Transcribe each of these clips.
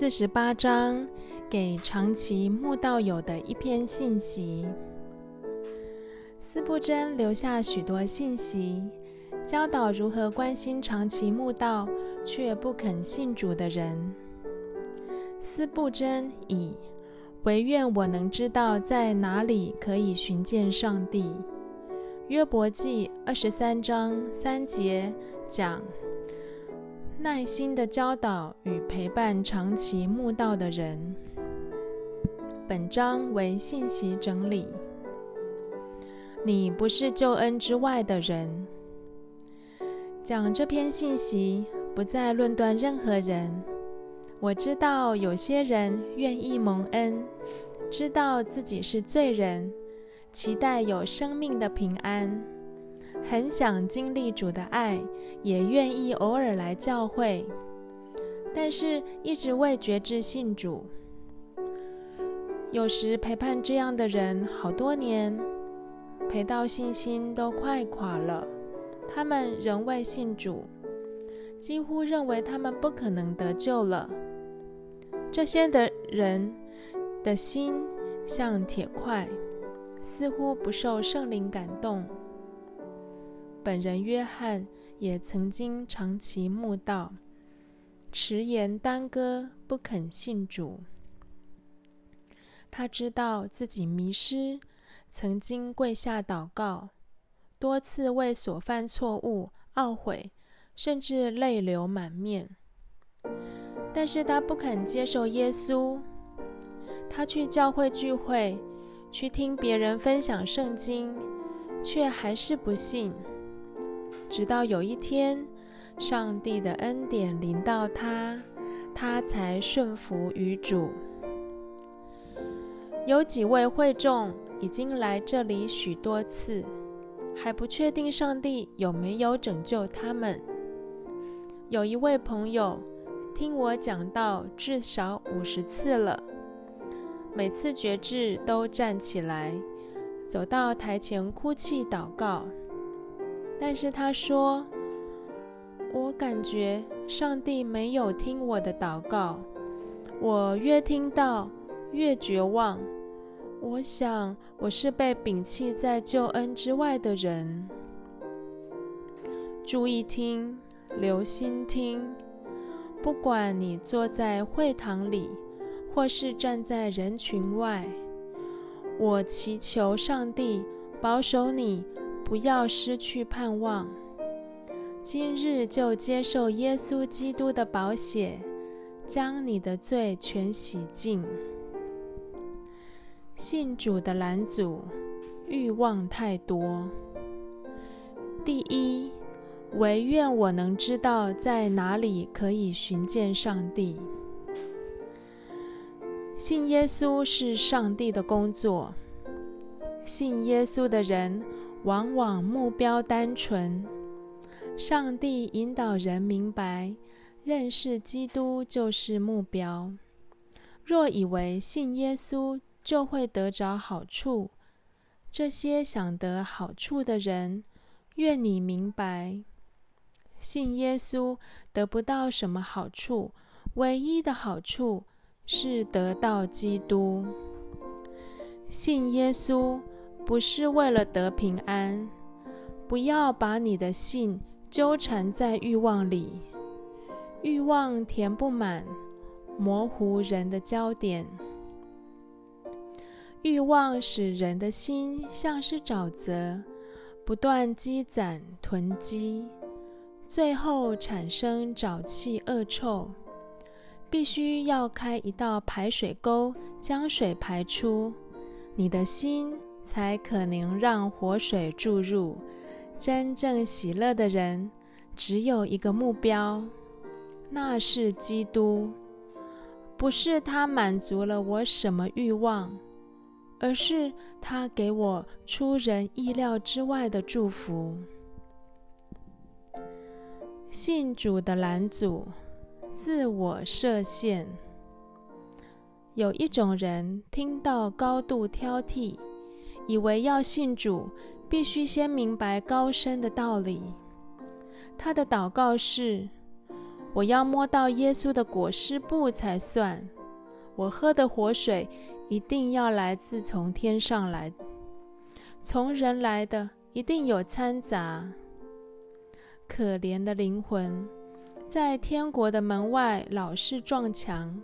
四十八章，给长期慕道友的一篇信息。司布真留下许多信息，教导如何关心长期慕道却不肯信主的人。司布真以唯愿我能知道在哪里可以寻见上帝。约伯记二十三章三节讲。耐心的教导与陪伴长期慕道的人。本章为信息整理。你不是救恩之外的人。讲这篇信息，不再论断任何人。我知道有些人愿意蒙恩，知道自己是罪人，期待有生命的平安。很想经历主的爱，也愿意偶尔来教会，但是一直未觉知信主。有时陪伴这样的人好多年，陪到信心都快垮了，他们仍未信主，几乎认为他们不可能得救了。这些的人的心像铁块，似乎不受圣灵感动。本人约翰也曾经长期慕道，迟延耽搁，不肯信主。他知道自己迷失，曾经跪下祷告，多次为所犯错误懊悔，甚至泪流满面。但是他不肯接受耶稣。他去教会聚会，去听别人分享圣经，却还是不信。直到有一天，上帝的恩典临到他，他才顺服于主。有几位会众已经来这里许多次，还不确定上帝有没有拯救他们。有一位朋友听我讲到至少五十次了，每次觉志都站起来，走到台前哭泣祷告。但是他说：“我感觉上帝没有听我的祷告，我越听到越绝望。我想我是被摒弃在救恩之外的人。注意听，留心听。不管你坐在会堂里，或是站在人群外，我祈求上帝保守你。”不要失去盼望。今日就接受耶稣基督的宝血，将你的罪全洗净。信主的拦阻，欲望太多。第一，唯愿我能知道在哪里可以寻见上帝。信耶稣是上帝的工作。信耶稣的人。往往目标单纯，上帝引导人明白，认识基督就是目标。若以为信耶稣就会得着好处，这些想得好处的人，愿你明白，信耶稣得不到什么好处，唯一的好处是得到基督。信耶稣。不是为了得平安，不要把你的信纠缠在欲望里，欲望填不满，模糊人的焦点。欲望使人的心像是沼泽，不断积攒囤积，最后产生沼气恶臭，必须要开一道排水沟，将水排出。你的心。才可能让活水注入。真正喜乐的人只有一个目标，那是基督。不是他满足了我什么欲望，而是他给我出人意料之外的祝福。信主的拦阻，自我设限。有一种人听到高度挑剔。以为要信主，必须先明白高深的道理。他的祷告是：我要摸到耶稣的裹尸布才算。我喝的活水一定要来自从天上来，从人来的一定有掺杂。可怜的灵魂，在天国的门外老是撞墙，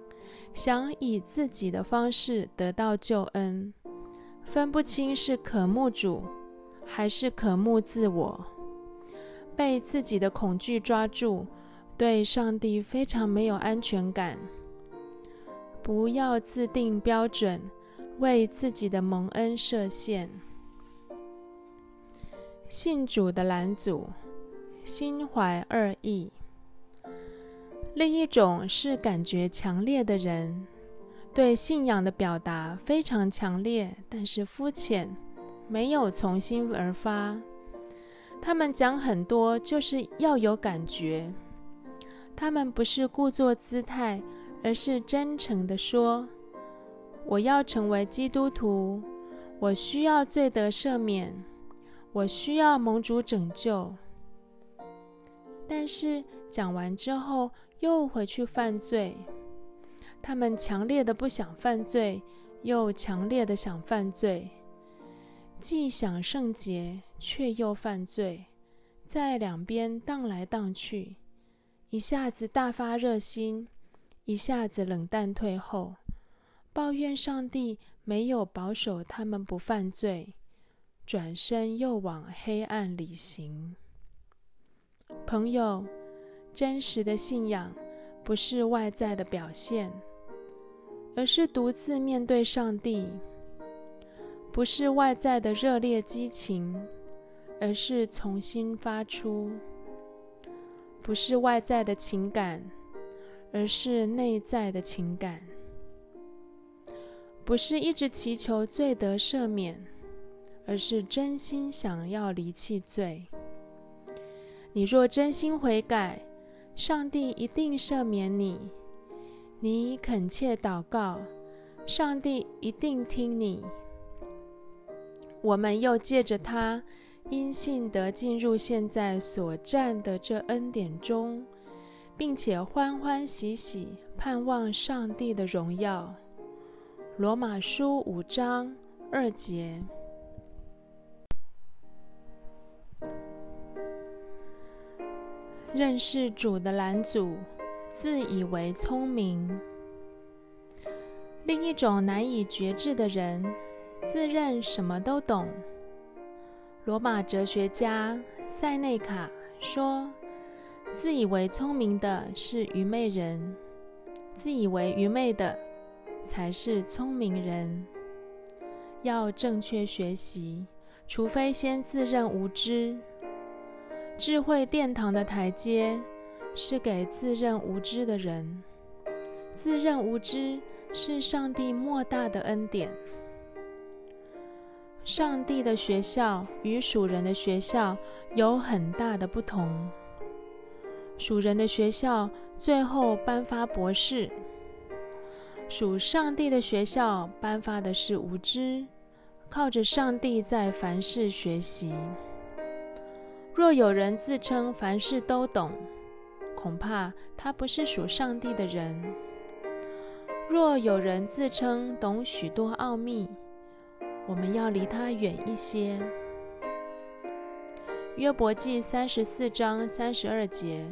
想以自己的方式得到救恩，分不清是渴慕主还是渴慕自我，被自己的恐惧抓住，对上帝非常没有安全感。不要自定标准，为自己的蒙恩设限。信主的拦阻。心怀二意。另一种是感觉强烈的人，对信仰的表达非常强烈，但是肤浅，没有从心而发。他们讲很多，就是要有感觉。他们不是故作姿态，而是真诚地说：“我要成为基督徒，我需要罪得赦免，我需要蒙主拯救。”但是讲完之后又回去犯罪，他们强烈的不想犯罪，又强烈的想犯罪，既想圣洁却又犯罪，在两边荡来荡去，一下子大发热心，一下子冷淡退后，抱怨上帝没有保守他们不犯罪，转身又往黑暗里行。朋友，真实的信仰不是外在的表现，而是独自面对上帝；不是外在的热烈激情，而是从心发出；不是外在的情感，而是内在的情感；不是一直祈求罪得赦免，而是真心想要离弃罪。你若真心悔改，上帝一定赦免你；你恳切祷告，上帝一定听你。我们又借着他因信得进入现在所占的这恩典中，并且欢欢喜喜盼望上帝的荣耀。罗马书五章二节。认识主的拦阻，自以为聪明；另一种难以觉知的人，自认什么都懂。罗马哲学家塞内卡说：“自以为聪明的是愚昧人，自以为愚昧的才是聪明人。要正确学习，除非先自认无知。”智慧殿堂的台阶是给自认无知的人。自认无知是上帝莫大的恩典。上帝的学校与属人的学校有很大的不同。属人的学校最后颁发博士，属上帝的学校颁发的是无知，靠着上帝在凡事学习。若有人自称凡事都懂，恐怕他不是属上帝的人。若有人自称懂许多奥秘，我们要离他远一些。约伯记三十四章三十二节：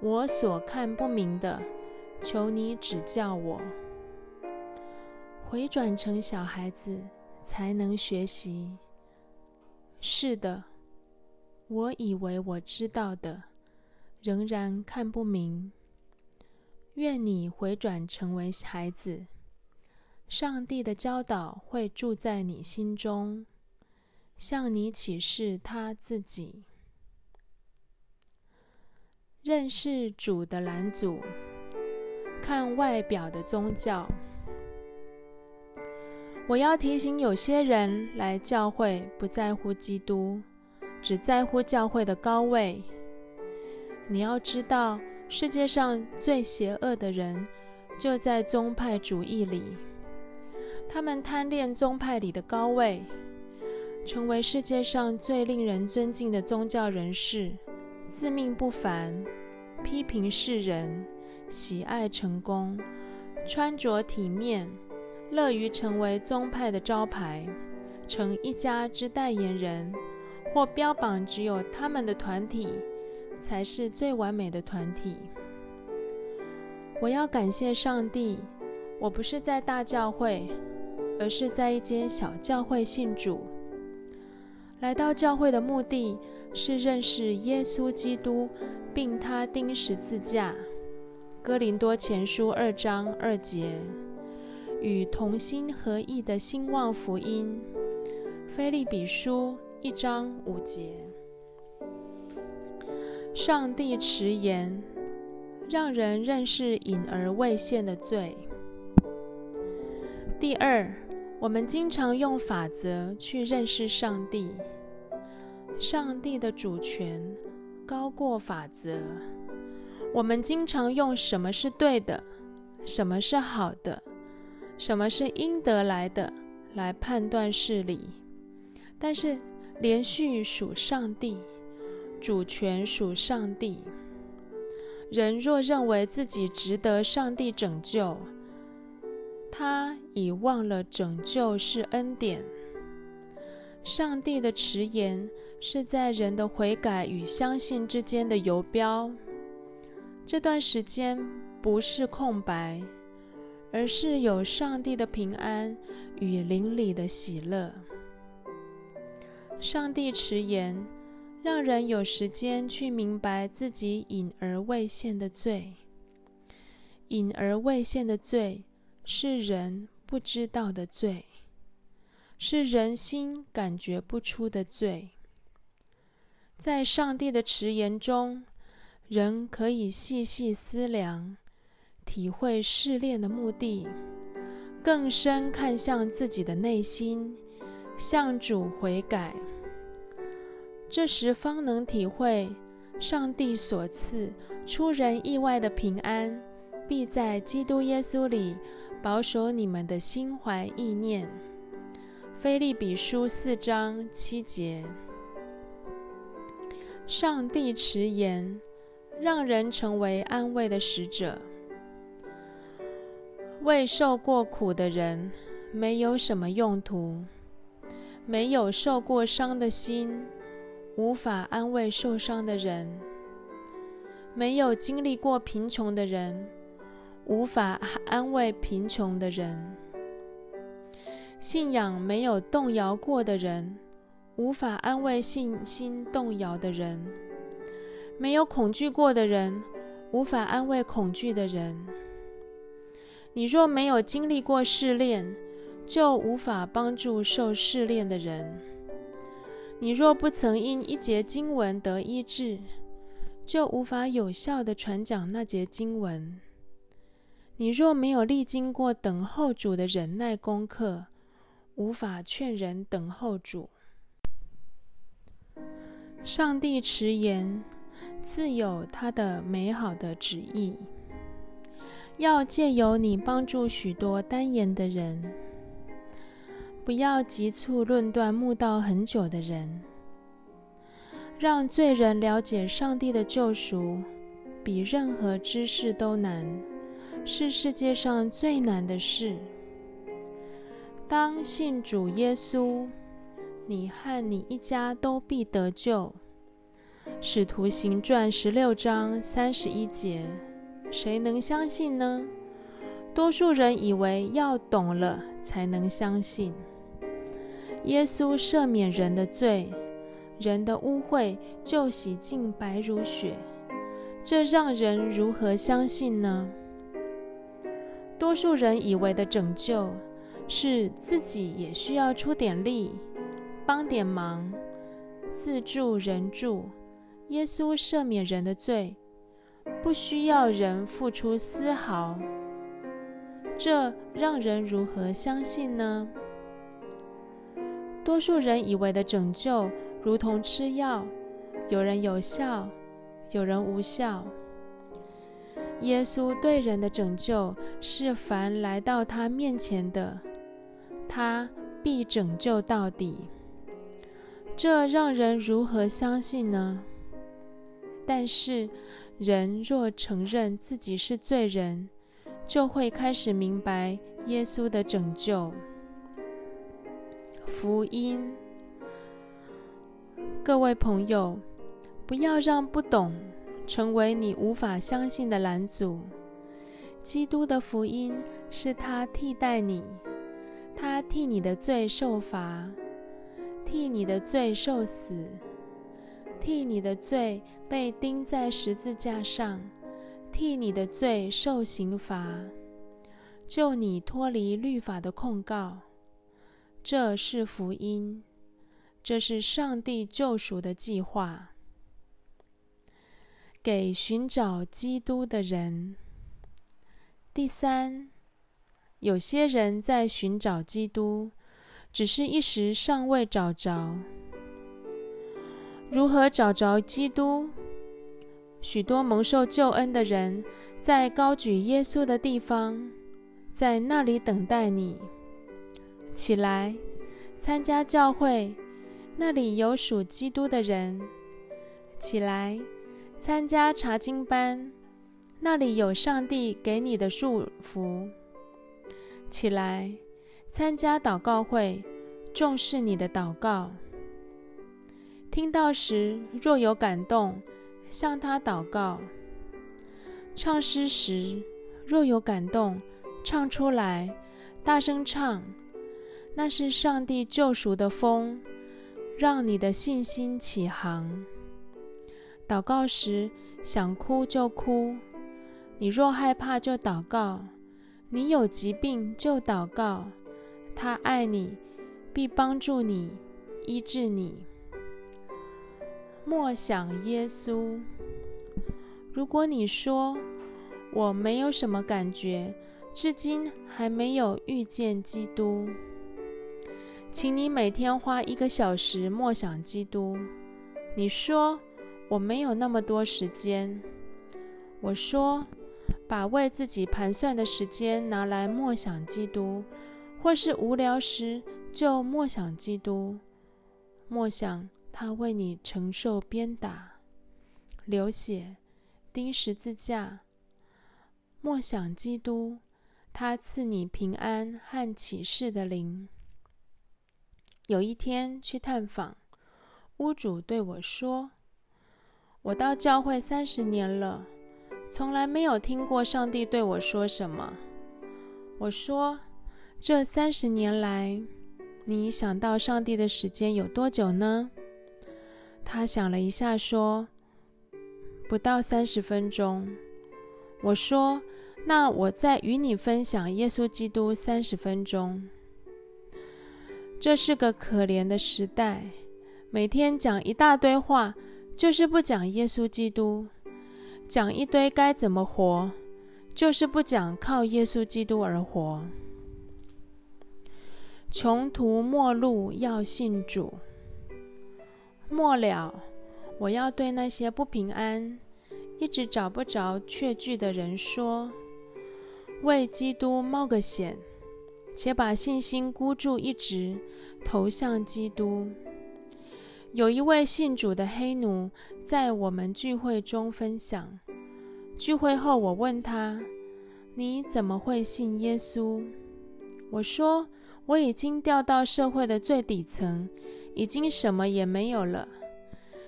我所看不明的，求你指教我。回转成小孩子，才能学习。是的。我以为我知道的，仍然看不明。愿你回转成为孩子，上帝的教导会住在你心中，向你启示他自己。认识主的拦阻，看外表的宗教。我要提醒有些人来教会不在乎基督。只在乎教会的高位。你要知道，世界上最邪恶的人就在宗派主义里。他们贪恋宗派里的高位，成为世界上最令人尊敬的宗教人士，自命不凡，批评世人，喜爱成功，穿着体面，乐于成为宗派的招牌，成一家之代言人，或标榜只有他们的团体才是最完美的团体。我要感谢上帝，我不是在大教会，而是在一间小教会信主。来到教会的目的是认识耶稣基督，并他钉十字架。哥林多前书二章二节，与同心合意的兴旺福音。菲利比书一章五节，上帝迟言。让人认识隐而未现的罪。第二，我们经常用法则去认识上帝。上帝的主权高过法则。我们经常用什么是对的，什么是好的，什么是应得来的来判断事理。但是，连续属上帝，主权属上帝。人若认为自己值得上帝拯救，他已忘了拯救是恩典。上帝的迟延是在人的悔改与相信之间的游标。这段时间不是空白，而是有上帝的平安与邻里的喜乐。上帝迟言。让人有时间去明白自己隐而未现的罪。隐而未现的罪是人不知道的罪，是人心感觉不出的罪。在上帝的迟言中，人可以细细思量，体会试炼的目的，更深看向自己的内心，向主悔改。这时方能体会上帝所赐出人意外的平安，必在基督耶稣里保守你们的心怀意念。菲利比书四章七节。上帝迟延，让人成为安慰的使者。未受过苦的人，没有什么用途；没有受过伤的心。无法安慰受伤的人，没有经历过贫穷的人，无法安慰贫穷的人；信仰没有动摇过的人，无法安慰信心动摇的人；没有恐惧过的人，无法安慰恐惧的人。你若没有经历过试炼，就无法帮助受试炼的人。你若不曾因一节经文得医治，就无法有效的传讲那节经文。你若没有历经过等候主的忍耐功课，无法劝人等候主。上帝迟言，自有他的美好的旨意，要借由你帮助许多单言的人。不要急促论断慕道很久的人，让罪人了解上帝的救赎，比任何知识都难，是世界上最难的事。当信主耶稣，你和你一家都必得救。使徒行传十六章三十一节，谁能相信呢？多数人以为要懂了才能相信。耶稣赦免人的罪，人的污秽就洗净白如雪，这让人如何相信呢？多数人以为的拯救是自己也需要出点力，帮点忙，自助人助。耶稣赦免人的罪，不需要人付出丝毫，这让人如何相信呢？多数人以为的拯救，如同吃药，有人有效，有人无效。耶稣对人的拯救是凡来到他面前的，他必拯救到底。这让人如何相信呢？但是，人若承认自己是罪人，就会开始明白耶稣的拯救。福音，各位朋友，不要让不懂成为你无法相信的拦阻。基督的福音是他替代你，他替你的罪受罚，替你的罪受死。替你的罪被钉在十字架上，替你的罪受刑罚，救你脱离律法的控告。这是福音，这是上帝救赎的计划，给寻找基督的人。第三，有些人在寻找基督，只是一时尚未找着。如何找着基督？许多蒙受救恩的人在高举耶稣的地方，在那里等待你。起来，参加教会，那里有属基督的人。起来，参加查经班，那里有上帝给你的祝福。起来，参加祷告会，重视你的祷告。听到时，若有感动，向他祷告；唱诗时，若有感动，唱出来，大声唱。那是上帝救赎的风，让你的信心起航。祷告时，想哭就哭；你若害怕，就祷告；你有疾病，就祷告。他爱你，必帮助你，医治你。默想耶稣。如果你说我没有什么感觉，至今还没有遇见基督，请你每天花一个小时默想基督。你说我没有那么多时间，我说把为自己盘算的时间拿来默想基督，或是无聊时就默想基督，默想。他为你承受鞭打、流血、钉十字架，默想基督，他赐你平安和启示的灵。有一天去探访，屋主对我说：“我到教会三十年了，从来没有听过上帝对我说什么。”我说：“这三十年来，你想到上帝的时间有多久呢？”他想了一下，说：“不到三十分钟。”我说：“那我再与你分享耶稣基督三十分钟。”这是个可怜的时代，每天讲一大堆话，就是不讲耶稣基督；讲一堆该怎么活，就是不讲靠耶稣基督而活。穷途末路要信主。末了，我要对那些不平安、一直找不着确据的人说：为基督冒个险，且把信心孤注一掷，投向基督。有一位信主的黑奴在我们聚会中分享。聚会后，我问他：“你怎么会信耶稣？”我说：“我已经掉到社会的最底层。”已经什么也没有了，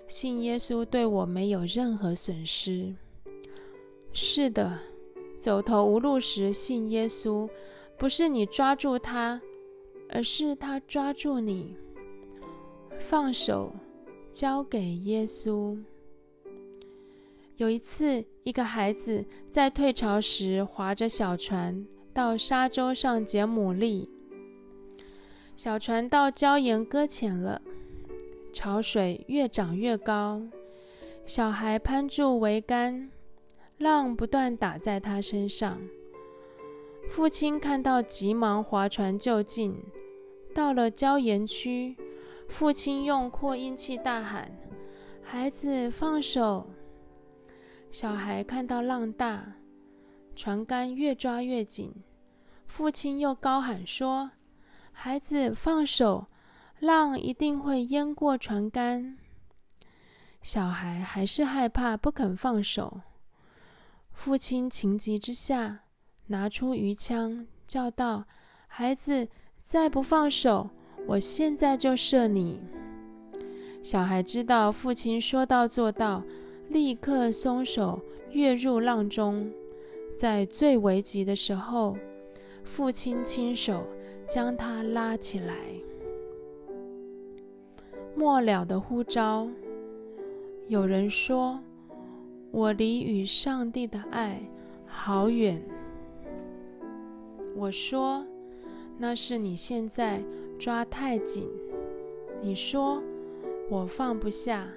信耶稣对我没有任何损失。是的，走投无路时信耶稣，不是你抓住他，而是他抓住你。放手，交给耶稣。有一次，一个孩子在退潮时划着小船到沙洲上捡牡蛎。小船到礁岩搁浅了，潮水越涨越高。小孩攀住桅杆，浪不断打在他身上。父亲看到，急忙划船就近。到了礁岩区，父亲用扩音器大喊：“孩子，放手！”小孩看到浪大，船杆越抓越紧。父亲又高喊说。孩子，放手，浪一定会淹过船杆。小孩还是害怕，不肯放手。父亲情急之下，拿出鱼枪，叫道：“孩子，再不放手，我现在就射你。”小孩知道父亲说到做到，立刻松手，跃入浪中。在最危急的时候，父亲亲手将他拉起来。末了的呼召，有人说。我离与上帝的爱好远。我说，那是你现在抓太紧。你说，我放不下。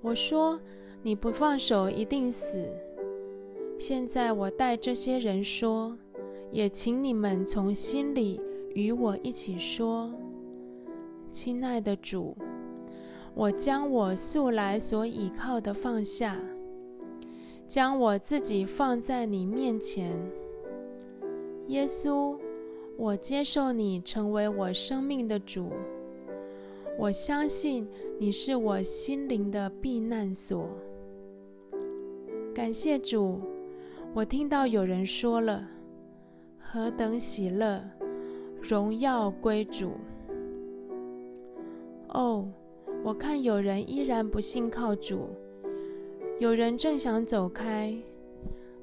我说，你不放手一定死。现在我带这些人说，也请你们从心里与我一起说，亲爱的主。我将我素来所倚靠的放下，将我自己放在你面前，耶稣，我接受你成为我生命的主。我相信你是我心灵的避难所。感谢主，我听到有人说了：“何等喜乐，荣耀归主。”哦。我看有人依然不信靠主，有人正想走开。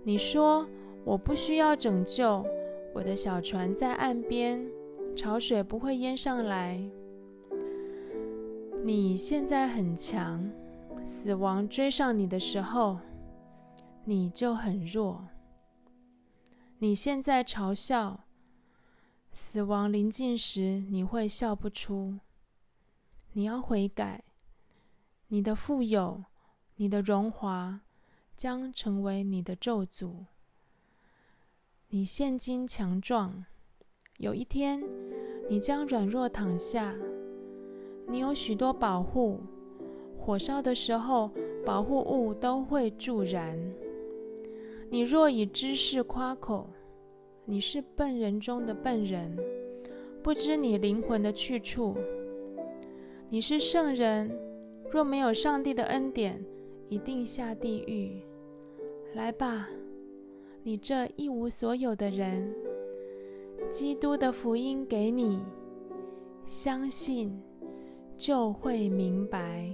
你说我不需要拯救，我的小船在岸边，潮水不会淹上来。你现在很强，死亡追上你的时候，你就很弱。你现在嘲笑，死亡临近时，你会笑不出。你要悔改，你的富有、你的荣华将成为你的咒诅。你现今强壮，有一天你将软弱躺下。你有许多保护，火烧的时候，保护物都会助燃。你若以知识夸口，你是笨人中的笨人，不知你灵魂的去处。你是圣人，若没有上帝的恩典，一定下地狱。来吧，你这一无所有的人，基督的福音给你，相信就会明白。